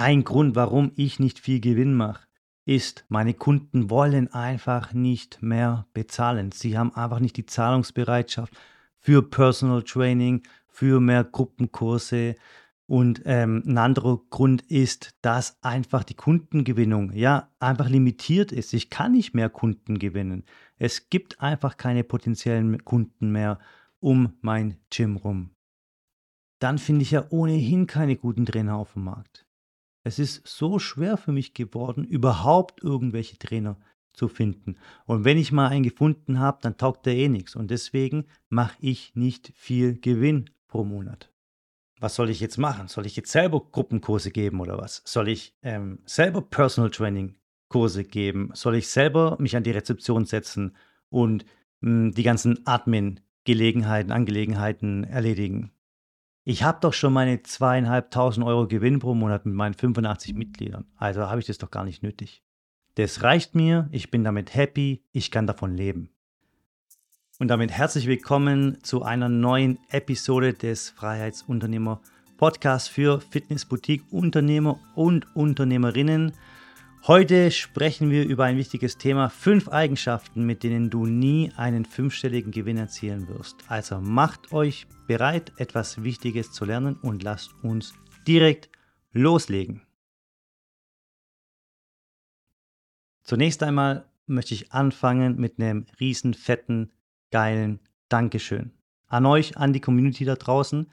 Ein Grund, warum ich nicht viel Gewinn mache, ist, meine Kunden wollen einfach nicht mehr bezahlen. Sie haben einfach nicht die Zahlungsbereitschaft für Personal Training, für mehr Gruppenkurse. Und ähm, ein anderer Grund ist, dass einfach die Kundengewinnung ja einfach limitiert ist. Ich kann nicht mehr Kunden gewinnen. Es gibt einfach keine potenziellen Kunden mehr um mein Gym rum. Dann finde ich ja ohnehin keine guten Trainer auf dem Markt. Es ist so schwer für mich geworden, überhaupt irgendwelche Trainer zu finden. Und wenn ich mal einen gefunden habe, dann taugt der eh nichts. Und deswegen mache ich nicht viel Gewinn pro Monat. Was soll ich jetzt machen? Soll ich jetzt selber Gruppenkurse geben oder was? Soll ich ähm, selber Personal Training Kurse geben? Soll ich selber mich an die Rezeption setzen und mh, hm, die ganzen Admin-Gelegenheiten, Angelegenheiten erledigen? Ich habe doch schon meine zweieinhalbtausend Euro Gewinn pro Monat mit meinen 85 Mitgliedern. Also habe ich das doch gar nicht nötig. Das reicht mir, ich bin damit happy, ich kann davon leben. Und damit herzlich willkommen zu einer neuen Episode des Freiheitsunternehmer Podcasts für Fitnessboutique-Unternehmer und Unternehmerinnen. Heute sprechen wir über ein wichtiges Thema, fünf Eigenschaften, mit denen du nie einen fünfstelligen Gewinn erzielen wirst. Also macht euch bereit, etwas Wichtiges zu lernen und lasst uns direkt loslegen. Zunächst einmal möchte ich anfangen mit einem riesen fetten, geilen Dankeschön. An euch, an die Community da draußen.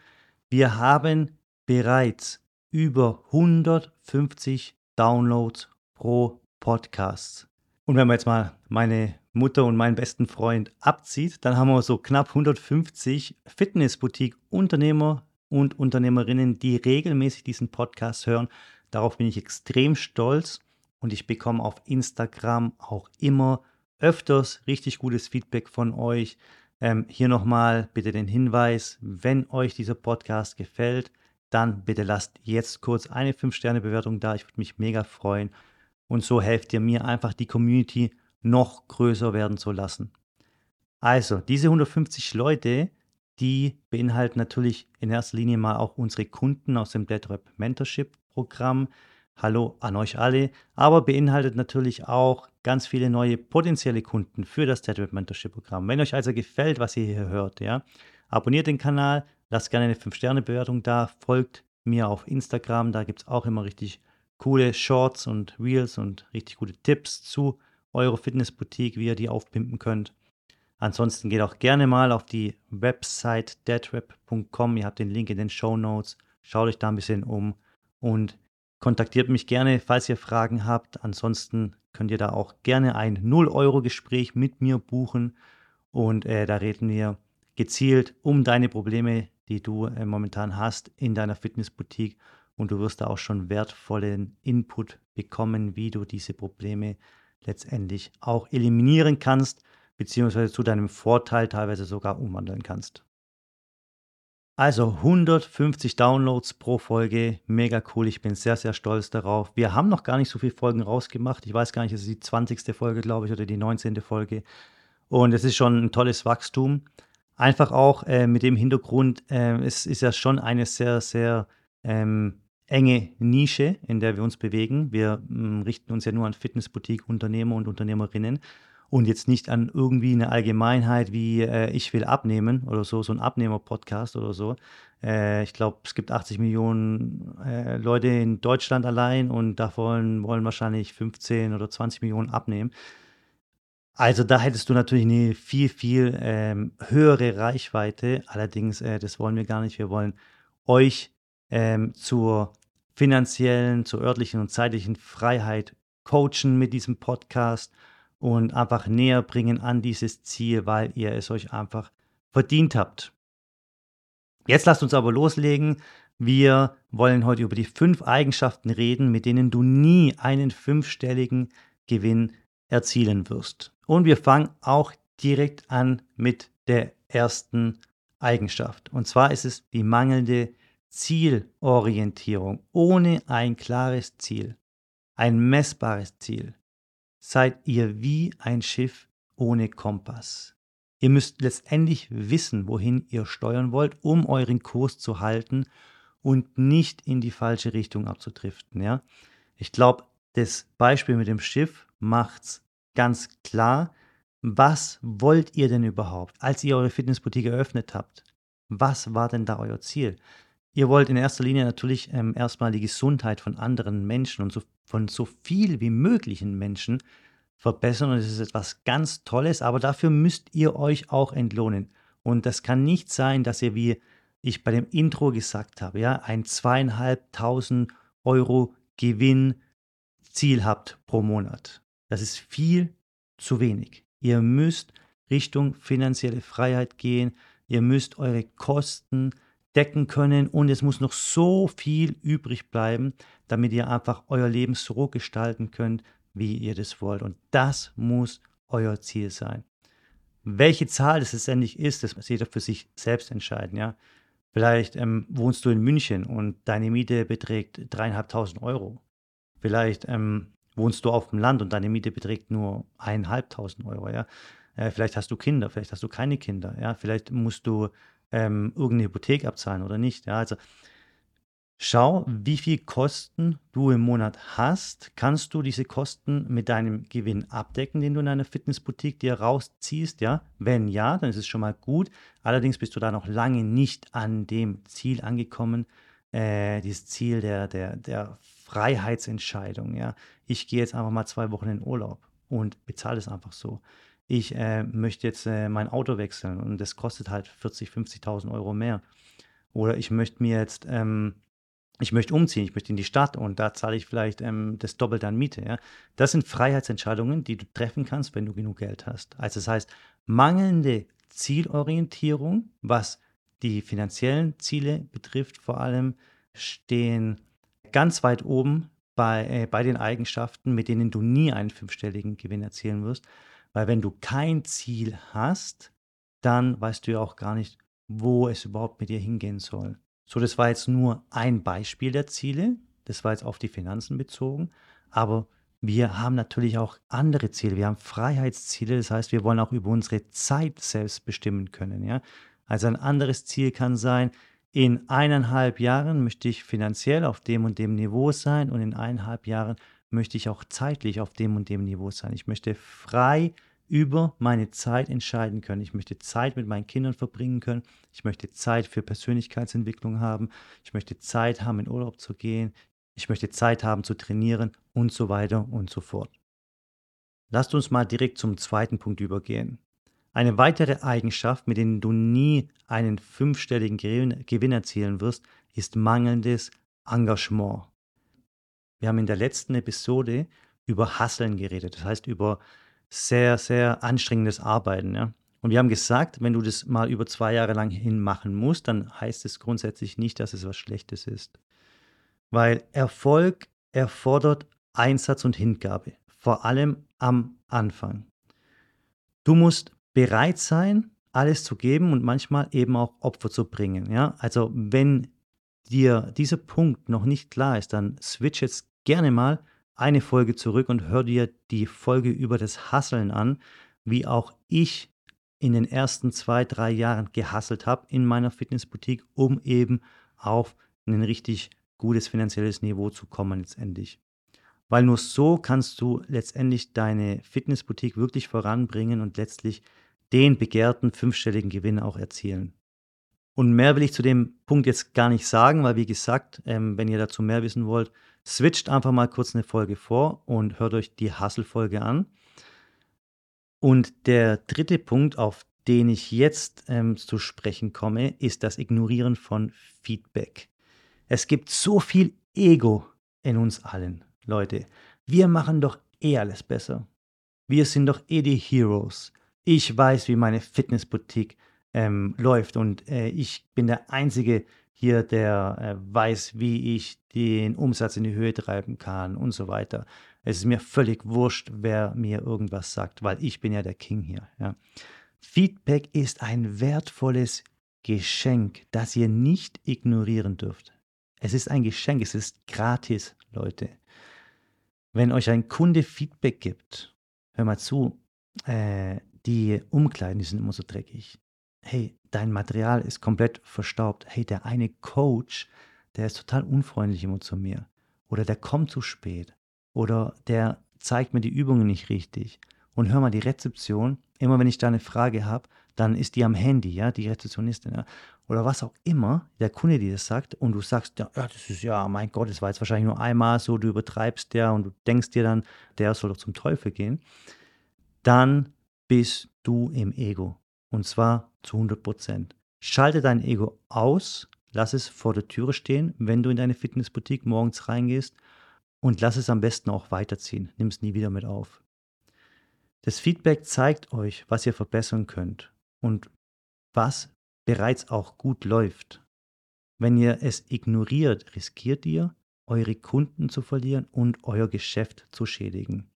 Wir haben bereits über 150 Downloads pro Podcast. Und wenn man jetzt mal meine Mutter und meinen besten Freund abzieht, dann haben wir so knapp 150 Fitnessboutique-Unternehmer und Unternehmerinnen, die regelmäßig diesen Podcast hören. Darauf bin ich extrem stolz und ich bekomme auf Instagram auch immer öfters richtig gutes Feedback von euch. Ähm, hier nochmal bitte den Hinweis, wenn euch dieser Podcast gefällt, dann bitte lasst jetzt kurz eine 5-Sterne-Bewertung da. Ich würde mich mega freuen. Und so helft ihr mir einfach, die Community noch größer werden zu lassen. Also, diese 150 Leute, die beinhalten natürlich in erster Linie mal auch unsere Kunden aus dem DeadRap Mentorship Programm. Hallo an euch alle, aber beinhaltet natürlich auch ganz viele neue potenzielle Kunden für das DeadRap Mentorship Programm. Wenn euch also gefällt, was ihr hier hört, ja, abonniert den Kanal, lasst gerne eine 5-Sterne-Bewertung da, folgt mir auf Instagram, da gibt es auch immer richtig coole Shorts und Reels und richtig gute Tipps zu eurer Fitnessboutique, wie ihr die aufpimpen könnt. Ansonsten geht auch gerne mal auf die Website deadrap.com. Ihr habt den Link in den Show Notes. Schaut euch da ein bisschen um und kontaktiert mich gerne, falls ihr Fragen habt. Ansonsten könnt ihr da auch gerne ein 0-Euro-Gespräch mit mir buchen und äh, da reden wir gezielt um deine Probleme, die du äh, momentan hast in deiner Fitnessboutique und du wirst da auch schon wertvollen Input bekommen, wie du diese Probleme letztendlich auch eliminieren kannst, beziehungsweise zu deinem Vorteil teilweise sogar umwandeln kannst. Also 150 Downloads pro Folge, mega cool, ich bin sehr, sehr stolz darauf. Wir haben noch gar nicht so viele Folgen rausgemacht, ich weiß gar nicht, es ist die 20. Folge, glaube ich, oder die 19. Folge. Und es ist schon ein tolles Wachstum. Einfach auch äh, mit dem Hintergrund, äh, es ist ja schon eine sehr, sehr ähm, enge Nische, in der wir uns bewegen. Wir mm, richten uns ja nur an Fitnessboutique-Unternehmer und Unternehmerinnen und jetzt nicht an irgendwie eine Allgemeinheit wie äh, ich will abnehmen oder so, so ein Abnehmer-Podcast oder so. Äh, ich glaube, es gibt 80 Millionen äh, Leute in Deutschland allein und davon wollen wahrscheinlich 15 oder 20 Millionen abnehmen. Also da hättest du natürlich eine viel, viel ähm, höhere Reichweite. Allerdings, äh, das wollen wir gar nicht. Wir wollen euch ähm, zur finanziellen, zur örtlichen und zeitlichen Freiheit coachen mit diesem Podcast und einfach näher bringen an dieses Ziel, weil ihr es euch einfach verdient habt. Jetzt lasst uns aber loslegen. Wir wollen heute über die fünf Eigenschaften reden, mit denen du nie einen fünfstelligen Gewinn erzielen wirst. Und wir fangen auch direkt an mit der ersten Eigenschaft. Und zwar ist es die mangelnde Zielorientierung, ohne ein klares Ziel, ein messbares Ziel, seid ihr wie ein Schiff ohne Kompass. Ihr müsst letztendlich wissen, wohin ihr steuern wollt, um euren Kurs zu halten und nicht in die falsche Richtung abzudriften. Ja? Ich glaube, das Beispiel mit dem Schiff macht es ganz klar. Was wollt ihr denn überhaupt, als ihr eure Fitnessboutique eröffnet habt? Was war denn da euer Ziel? Ihr wollt in erster Linie natürlich ähm, erstmal die Gesundheit von anderen Menschen und so, von so viel wie möglichen Menschen verbessern. Und es ist etwas ganz Tolles, aber dafür müsst ihr euch auch entlohnen. Und das kann nicht sein, dass ihr, wie ich bei dem Intro gesagt habe, ja, ein zweieinhalbtausend Euro Gewinnziel habt pro Monat. Das ist viel zu wenig. Ihr müsst Richtung finanzielle Freiheit gehen. Ihr müsst eure Kosten decken können und es muss noch so viel übrig bleiben, damit ihr einfach euer Leben so gestalten könnt, wie ihr das wollt. Und das muss euer Ziel sein. Welche Zahl das letztendlich ist, das muss jeder für sich selbst entscheiden. Ja? Vielleicht ähm, wohnst du in München und deine Miete beträgt dreieinhalbtausend Euro. Vielleicht ähm, wohnst du auf dem Land und deine Miete beträgt nur eineinhalbtausend Euro. Ja? Äh, vielleicht hast du Kinder, vielleicht hast du keine Kinder. Ja? Vielleicht musst du ähm, irgendeine Hypothek abzahlen oder nicht. Ja? Also Schau, wie viel Kosten du im Monat hast. Kannst du diese Kosten mit deinem Gewinn abdecken, den du in einer Fitnessboutique dir rausziehst? Ja, wenn ja, dann ist es schon mal gut. Allerdings bist du da noch lange nicht an dem Ziel angekommen, äh, dieses Ziel der, der, der Freiheitsentscheidung. Ja, ich gehe jetzt einfach mal zwei Wochen in Urlaub und bezahle es einfach so. Ich äh, möchte jetzt äh, mein Auto wechseln und das kostet halt 40, 50.000 Euro mehr. Oder ich möchte mir jetzt ähm, ich möchte umziehen, ich möchte in die Stadt und da zahle ich vielleicht ähm, das Doppelte an Miete. Ja? Das sind Freiheitsentscheidungen, die du treffen kannst, wenn du genug Geld hast. Also das heißt, mangelnde Zielorientierung, was die finanziellen Ziele betrifft, vor allem stehen ganz weit oben bei, äh, bei den Eigenschaften, mit denen du nie einen fünfstelligen Gewinn erzielen wirst. Weil wenn du kein Ziel hast, dann weißt du ja auch gar nicht, wo es überhaupt mit dir hingehen soll. So, das war jetzt nur ein Beispiel der Ziele. Das war jetzt auf die Finanzen bezogen. Aber wir haben natürlich auch andere Ziele. Wir haben Freiheitsziele. Das heißt, wir wollen auch über unsere Zeit selbst bestimmen können. Ja? Also ein anderes Ziel kann sein, in eineinhalb Jahren möchte ich finanziell auf dem und dem Niveau sein und in eineinhalb Jahren möchte ich auch zeitlich auf dem und dem Niveau sein. Ich möchte frei über meine Zeit entscheiden können. Ich möchte Zeit mit meinen Kindern verbringen können. Ich möchte Zeit für Persönlichkeitsentwicklung haben. Ich möchte Zeit haben, in Urlaub zu gehen. Ich möchte Zeit haben zu trainieren und so weiter und so fort. Lasst uns mal direkt zum zweiten Punkt übergehen. Eine weitere Eigenschaft, mit der du nie einen fünfstelligen Gewinn erzielen wirst, ist mangelndes Engagement. Wir haben in der letzten Episode über Hasseln geredet, das heißt über sehr, sehr anstrengendes Arbeiten. Ja? Und wir haben gesagt, wenn du das mal über zwei Jahre lang hin machen musst, dann heißt es grundsätzlich nicht, dass es was Schlechtes ist. Weil Erfolg erfordert Einsatz und Hingabe, vor allem am Anfang. Du musst bereit sein, alles zu geben und manchmal eben auch Opfer zu bringen. Ja? Also wenn dir dieser Punkt noch nicht klar ist, dann switch jetzt gerne mal eine Folge zurück und hör dir die Folge über das Hasseln an, wie auch ich in den ersten zwei, drei Jahren gehasselt habe in meiner Fitnessboutique, um eben auf ein richtig gutes finanzielles Niveau zu kommen letztendlich. Weil nur so kannst du letztendlich deine Fitnessboutique wirklich voranbringen und letztlich den begehrten fünfstelligen Gewinn auch erzielen. Und mehr will ich zu dem Punkt jetzt gar nicht sagen, weil wie gesagt, ähm, wenn ihr dazu mehr wissen wollt, switcht einfach mal kurz eine Folge vor und hört euch die Hustle-Folge an. Und der dritte Punkt, auf den ich jetzt ähm, zu sprechen komme, ist das Ignorieren von Feedback. Es gibt so viel Ego in uns allen, Leute. Wir machen doch eh alles besser. Wir sind doch eh die Heroes. Ich weiß, wie meine Fitnessboutique ähm, läuft. Und äh, ich bin der Einzige hier, der äh, weiß, wie ich den Umsatz in die Höhe treiben kann und so weiter. Es ist mir völlig wurscht, wer mir irgendwas sagt, weil ich bin ja der King hier. Ja. Feedback ist ein wertvolles Geschenk, das ihr nicht ignorieren dürft. Es ist ein Geschenk, es ist gratis, Leute. Wenn euch ein Kunde Feedback gibt, hör mal zu, äh, die Umkleiden, die sind immer so dreckig hey, dein Material ist komplett verstaubt. Hey, der eine Coach, der ist total unfreundlich immer zu mir. Oder der kommt zu spät. Oder der zeigt mir die Übungen nicht richtig. Und hör mal, die Rezeption, immer wenn ich da eine Frage habe, dann ist die am Handy, ja, die Rezeptionistin, ja, oder was auch immer, der Kunde dir das sagt und du sagst, ja, das ist ja, mein Gott, das war jetzt wahrscheinlich nur einmal so, du übertreibst ja und du denkst dir dann, der soll doch zum Teufel gehen, dann bist du im Ego und zwar zu 100 Prozent. Schalte dein Ego aus, lass es vor der Türe stehen, wenn du in deine Fitnessboutique morgens reingehst und lass es am besten auch weiterziehen. Nimm es nie wieder mit auf. Das Feedback zeigt euch, was ihr verbessern könnt und was bereits auch gut läuft. Wenn ihr es ignoriert, riskiert ihr, eure Kunden zu verlieren und euer Geschäft zu schädigen.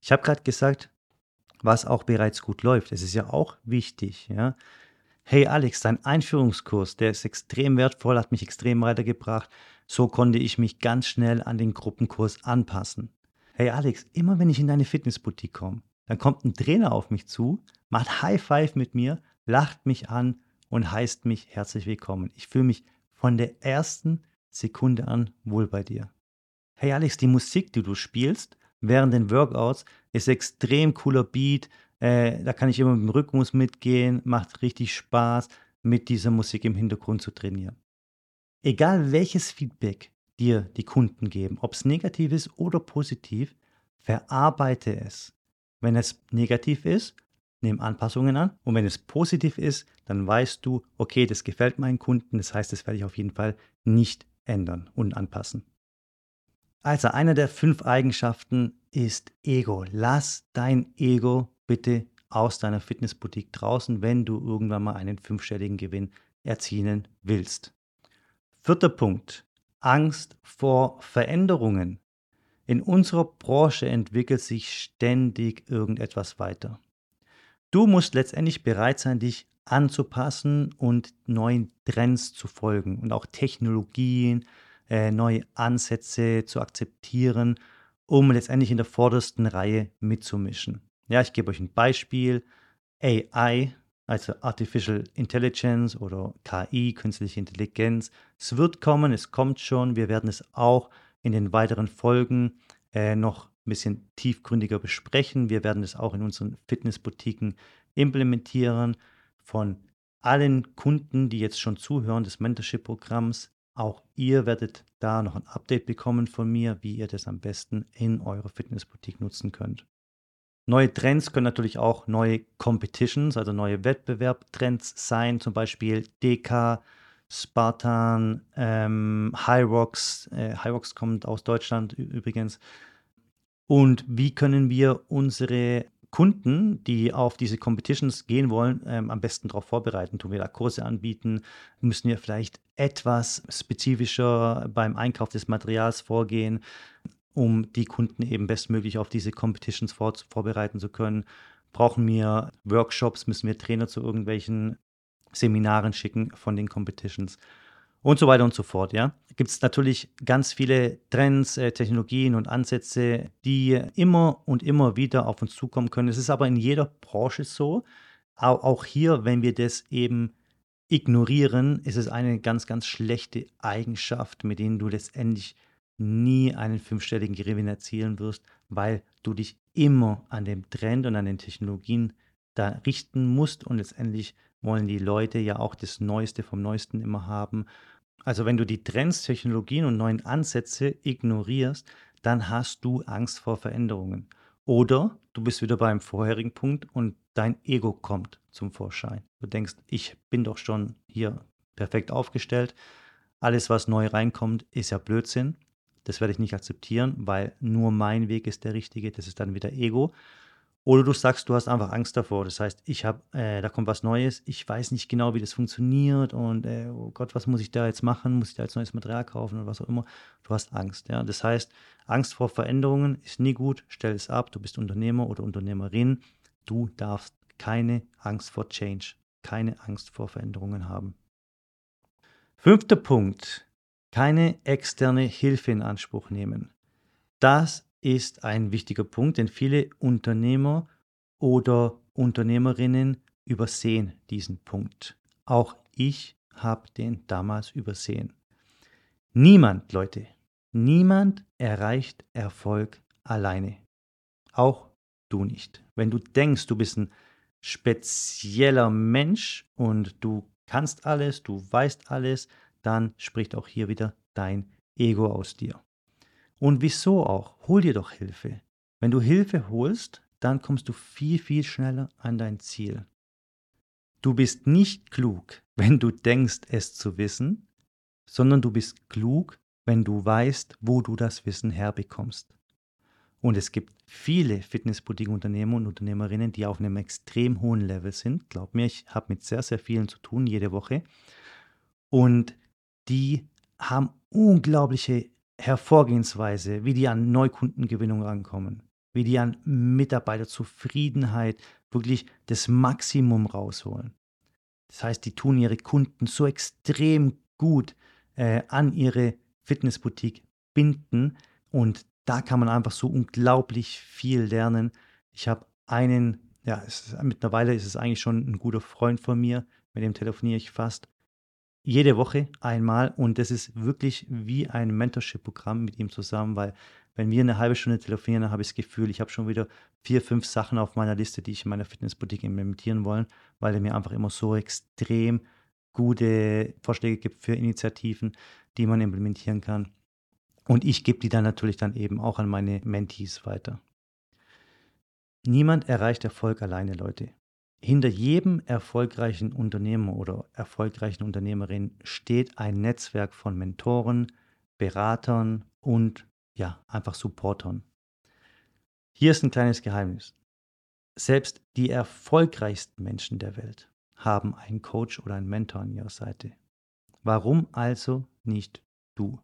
Ich habe gerade gesagt, was auch bereits gut läuft. Es ist ja auch wichtig. Ja? Hey Alex, dein Einführungskurs, der ist extrem wertvoll, hat mich extrem weitergebracht. So konnte ich mich ganz schnell an den Gruppenkurs anpassen. Hey Alex, immer wenn ich in deine Fitnessboutique komme, dann kommt ein Trainer auf mich zu, macht High Five mit mir, lacht mich an und heißt mich herzlich willkommen. Ich fühle mich von der ersten Sekunde an wohl bei dir. Hey Alex, die Musik, die du spielst während den Workouts, ist extrem cooler Beat. Äh, da kann ich immer mit dem Rhythmus mitgehen, macht richtig Spaß, mit dieser Musik im Hintergrund zu trainieren. Egal welches Feedback dir die Kunden geben, ob es negativ ist oder positiv, verarbeite es. Wenn es negativ ist, nimm Anpassungen an. Und wenn es positiv ist, dann weißt du, okay, das gefällt meinen Kunden. Das heißt, das werde ich auf jeden Fall nicht ändern und anpassen. Also, eine der fünf Eigenschaften ist Ego. Lass dein Ego bitte aus deiner Fitnessboutique draußen, wenn du irgendwann mal einen fünfstelligen Gewinn erzielen willst. Vierter Punkt. Angst vor Veränderungen. In unserer Branche entwickelt sich ständig irgendetwas weiter. Du musst letztendlich bereit sein, dich anzupassen und neuen Trends zu folgen und auch Technologien, äh, neue Ansätze zu akzeptieren, um letztendlich in der vordersten Reihe mitzumischen. Ja, ich gebe euch ein Beispiel. AI also Artificial Intelligence oder KI, künstliche Intelligenz. Es wird kommen, es kommt schon. Wir werden es auch in den weiteren Folgen äh, noch ein bisschen tiefgründiger besprechen. Wir werden es auch in unseren Fitnessboutiquen implementieren. Von allen Kunden, die jetzt schon zuhören des Mentorship-Programms, auch ihr werdet da noch ein Update bekommen von mir, wie ihr das am besten in eurer Fitnessboutique nutzen könnt. Neue Trends können natürlich auch neue Competitions, also neue Wettbewerbtrends sein, zum Beispiel DK, Spartan, ähm, Hyrox. Äh, Hyrox kommt aus Deutschland übrigens. Und wie können wir unsere Kunden, die auf diese Competitions gehen wollen, ähm, am besten darauf vorbereiten? Tun wir da Kurse anbieten? Müssen wir vielleicht etwas spezifischer beim Einkauf des Materials vorgehen? um die Kunden eben bestmöglich auf diese Competitions vor, vorbereiten zu können. Brauchen wir Workshops, müssen wir Trainer zu irgendwelchen Seminaren schicken von den Competitions und so weiter und so fort. Ja, gibt es natürlich ganz viele Trends, äh, Technologien und Ansätze, die immer und immer wieder auf uns zukommen können. Es ist aber in jeder Branche so. Auch, auch hier, wenn wir das eben ignorieren, ist es eine ganz, ganz schlechte Eigenschaft, mit denen du letztendlich nie einen fünfstelligen Gewinn erzielen wirst, weil du dich immer an dem Trend und an den Technologien da richten musst und letztendlich wollen die Leute ja auch das Neueste vom Neuesten immer haben. Also wenn du die Trends, Technologien und neuen Ansätze ignorierst, dann hast du Angst vor Veränderungen. Oder du bist wieder beim vorherigen Punkt und dein Ego kommt zum Vorschein. Du denkst, ich bin doch schon hier perfekt aufgestellt. Alles, was neu reinkommt, ist ja Blödsinn. Das werde ich nicht akzeptieren, weil nur mein Weg ist der richtige. Das ist dann wieder Ego. Oder du sagst, du hast einfach Angst davor. Das heißt, ich habe, äh, da kommt was Neues, ich weiß nicht genau, wie das funktioniert und äh, oh Gott, was muss ich da jetzt machen? Muss ich da jetzt neues Material kaufen oder was auch immer? Du hast Angst. Ja? Das heißt, Angst vor Veränderungen ist nie gut. Stell es ab. Du bist Unternehmer oder Unternehmerin. Du darfst keine Angst vor Change, keine Angst vor Veränderungen haben. Fünfter Punkt keine externe Hilfe in Anspruch nehmen. Das ist ein wichtiger Punkt, denn viele Unternehmer oder Unternehmerinnen übersehen diesen Punkt. Auch ich habe den damals übersehen. Niemand, Leute, niemand erreicht Erfolg alleine. Auch du nicht. Wenn du denkst, du bist ein spezieller Mensch und du kannst alles, du weißt alles, dann spricht auch hier wieder dein Ego aus dir. Und wieso auch? Hol dir doch Hilfe. Wenn du Hilfe holst, dann kommst du viel, viel schneller an dein Ziel. Du bist nicht klug, wenn du denkst, es zu wissen, sondern du bist klug, wenn du weißt, wo du das Wissen herbekommst. Und es gibt viele Fitnessboutique-Unternehmer und Unternehmerinnen, die auf einem extrem hohen Level sind. Glaub mir, ich habe mit sehr, sehr vielen zu tun jede Woche. Und die haben unglaubliche Hervorgehensweise, wie die an Neukundengewinnung rankommen, wie die an Mitarbeiterzufriedenheit wirklich das Maximum rausholen. Das heißt, die tun ihre Kunden so extrem gut äh, an ihre Fitnessboutique binden und da kann man einfach so unglaublich viel lernen. Ich habe einen, ja, ist, mittlerweile ist es eigentlich schon ein guter Freund von mir, mit dem telefoniere ich fast jede Woche einmal und das ist wirklich wie ein Mentorship-Programm mit ihm zusammen, weil wenn wir eine halbe Stunde telefonieren, dann habe ich das Gefühl, ich habe schon wieder vier, fünf Sachen auf meiner Liste, die ich in meiner Fitnessboutique implementieren wollen, weil er mir einfach immer so extrem gute Vorschläge gibt für Initiativen, die man implementieren kann. Und ich gebe die dann natürlich dann eben auch an meine Mentees weiter. Niemand erreicht Erfolg alleine, Leute. Hinter jedem erfolgreichen Unternehmer oder erfolgreichen Unternehmerin steht ein Netzwerk von Mentoren, Beratern und ja, einfach Supportern. Hier ist ein kleines Geheimnis. Selbst die erfolgreichsten Menschen der Welt haben einen Coach oder einen Mentor an ihrer Seite. Warum also nicht du?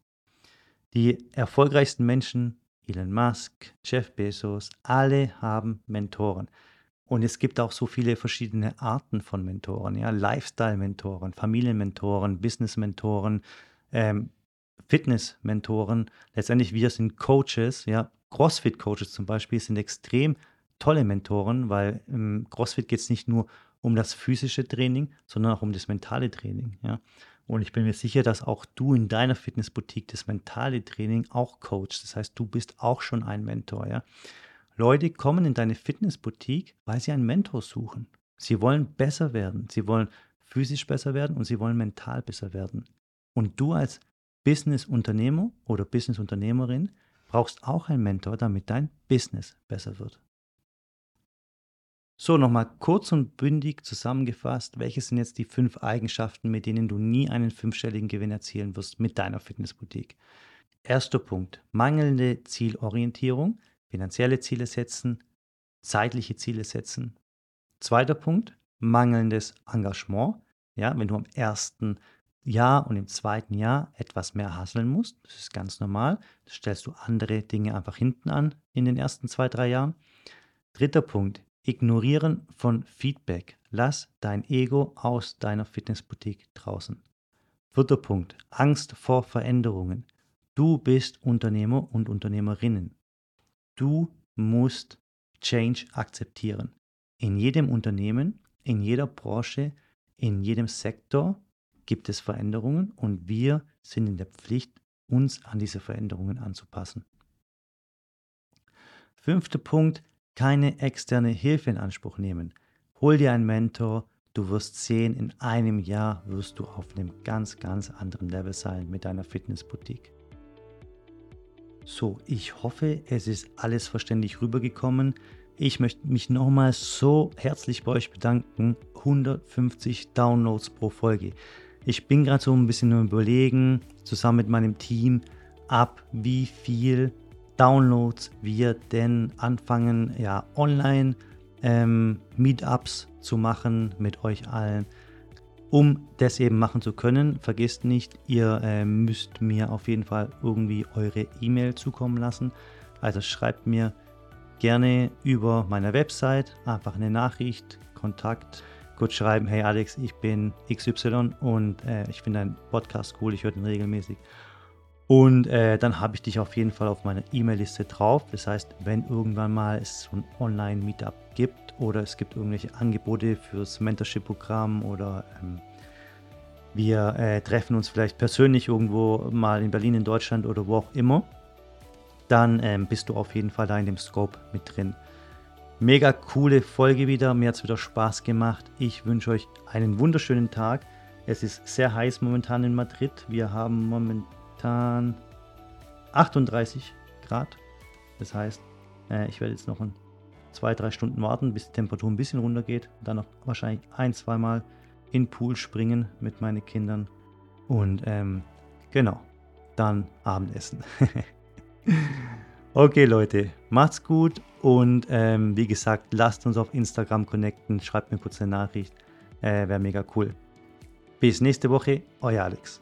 Die erfolgreichsten Menschen, Elon Musk, Jeff Bezos, alle haben Mentoren. Und es gibt auch so viele verschiedene Arten von Mentoren, ja, Lifestyle-Mentoren, Familienmentoren, Business-Mentoren, ähm, Fitness-Mentoren. Letztendlich wir sind Coaches, ja, CrossFit-Coaches zum Beispiel sind extrem tolle Mentoren, weil im CrossFit geht es nicht nur um das physische Training, sondern auch um das mentale Training. Ja. Und ich bin mir sicher, dass auch du in deiner Fitnessboutique das mentale Training auch coachst. Das heißt, du bist auch schon ein Mentor. Ja? Leute kommen in deine Fitnessboutique, weil sie einen Mentor suchen. Sie wollen besser werden. Sie wollen physisch besser werden und sie wollen mental besser werden. Und du als Business-Unternehmer oder Business-Unternehmerin brauchst auch einen Mentor, damit dein Business besser wird. So, nochmal kurz und bündig zusammengefasst, welche sind jetzt die fünf Eigenschaften, mit denen du nie einen fünfstelligen Gewinn erzielen wirst mit deiner Fitnessboutique? Erster Punkt, mangelnde Zielorientierung, finanzielle Ziele setzen, zeitliche Ziele setzen. Zweiter Punkt, mangelndes Engagement. Ja, wenn du am ersten Jahr und im zweiten Jahr etwas mehr hasseln musst, das ist ganz normal, das stellst du andere Dinge einfach hinten an in den ersten zwei, drei Jahren. Dritter Punkt, Ignorieren von Feedback. Lass dein Ego aus deiner Fitnessboutique draußen. Vierter Punkt. Angst vor Veränderungen. Du bist Unternehmer und Unternehmerinnen. Du musst Change akzeptieren. In jedem Unternehmen, in jeder Branche, in jedem Sektor gibt es Veränderungen und wir sind in der Pflicht, uns an diese Veränderungen anzupassen. Fünfter Punkt, keine externe Hilfe in Anspruch nehmen. Hol dir einen Mentor, du wirst sehen, in einem Jahr wirst du auf einem ganz, ganz anderen Level sein mit deiner Fitnessboutique. So, ich hoffe, es ist alles verständlich rübergekommen. Ich möchte mich nochmal so herzlich bei euch bedanken. 150 Downloads pro Folge. Ich bin gerade so ein bisschen überlegen, zusammen mit meinem Team, ab wie viel Downloads wir denn anfangen, ja, online ähm, Meetups zu machen mit euch allen. Um das eben machen zu können, vergesst nicht, ihr äh, müsst mir auf jeden Fall irgendwie eure E-Mail zukommen lassen. Also schreibt mir gerne über meine Website einfach eine Nachricht, Kontakt, kurz schreiben, hey Alex, ich bin XY und äh, ich finde deinen Podcast cool, ich höre den regelmäßig. Und äh, dann habe ich dich auf jeden Fall auf meiner E-Mail-Liste drauf. Das heißt, wenn irgendwann mal es so ein Online-Meetup gibt oder es gibt irgendwelche Angebote fürs Mentorship-Programm oder ähm, Wir äh, treffen uns vielleicht persönlich irgendwo mal in Berlin, in Deutschland oder wo auch immer. Dann ähm, bist du auf jeden Fall da in dem Scope mit drin. Mega coole Folge wieder. Mir hat es wieder Spaß gemacht. Ich wünsche euch einen wunderschönen Tag. Es ist sehr heiß momentan in Madrid. Wir haben momentan 38 Grad. Das heißt, äh, ich werde jetzt noch ein, zwei, drei Stunden warten, bis die Temperatur ein bisschen runtergeht. Dann noch wahrscheinlich ein, zweimal in den Pool springen mit meinen Kindern. Und ähm, genau, dann Abendessen. okay, Leute, macht's gut und ähm, wie gesagt, lasst uns auf Instagram connecten. Schreibt mir kurz eine Nachricht. Äh, Wäre mega cool. Bis nächste Woche, euer Alex.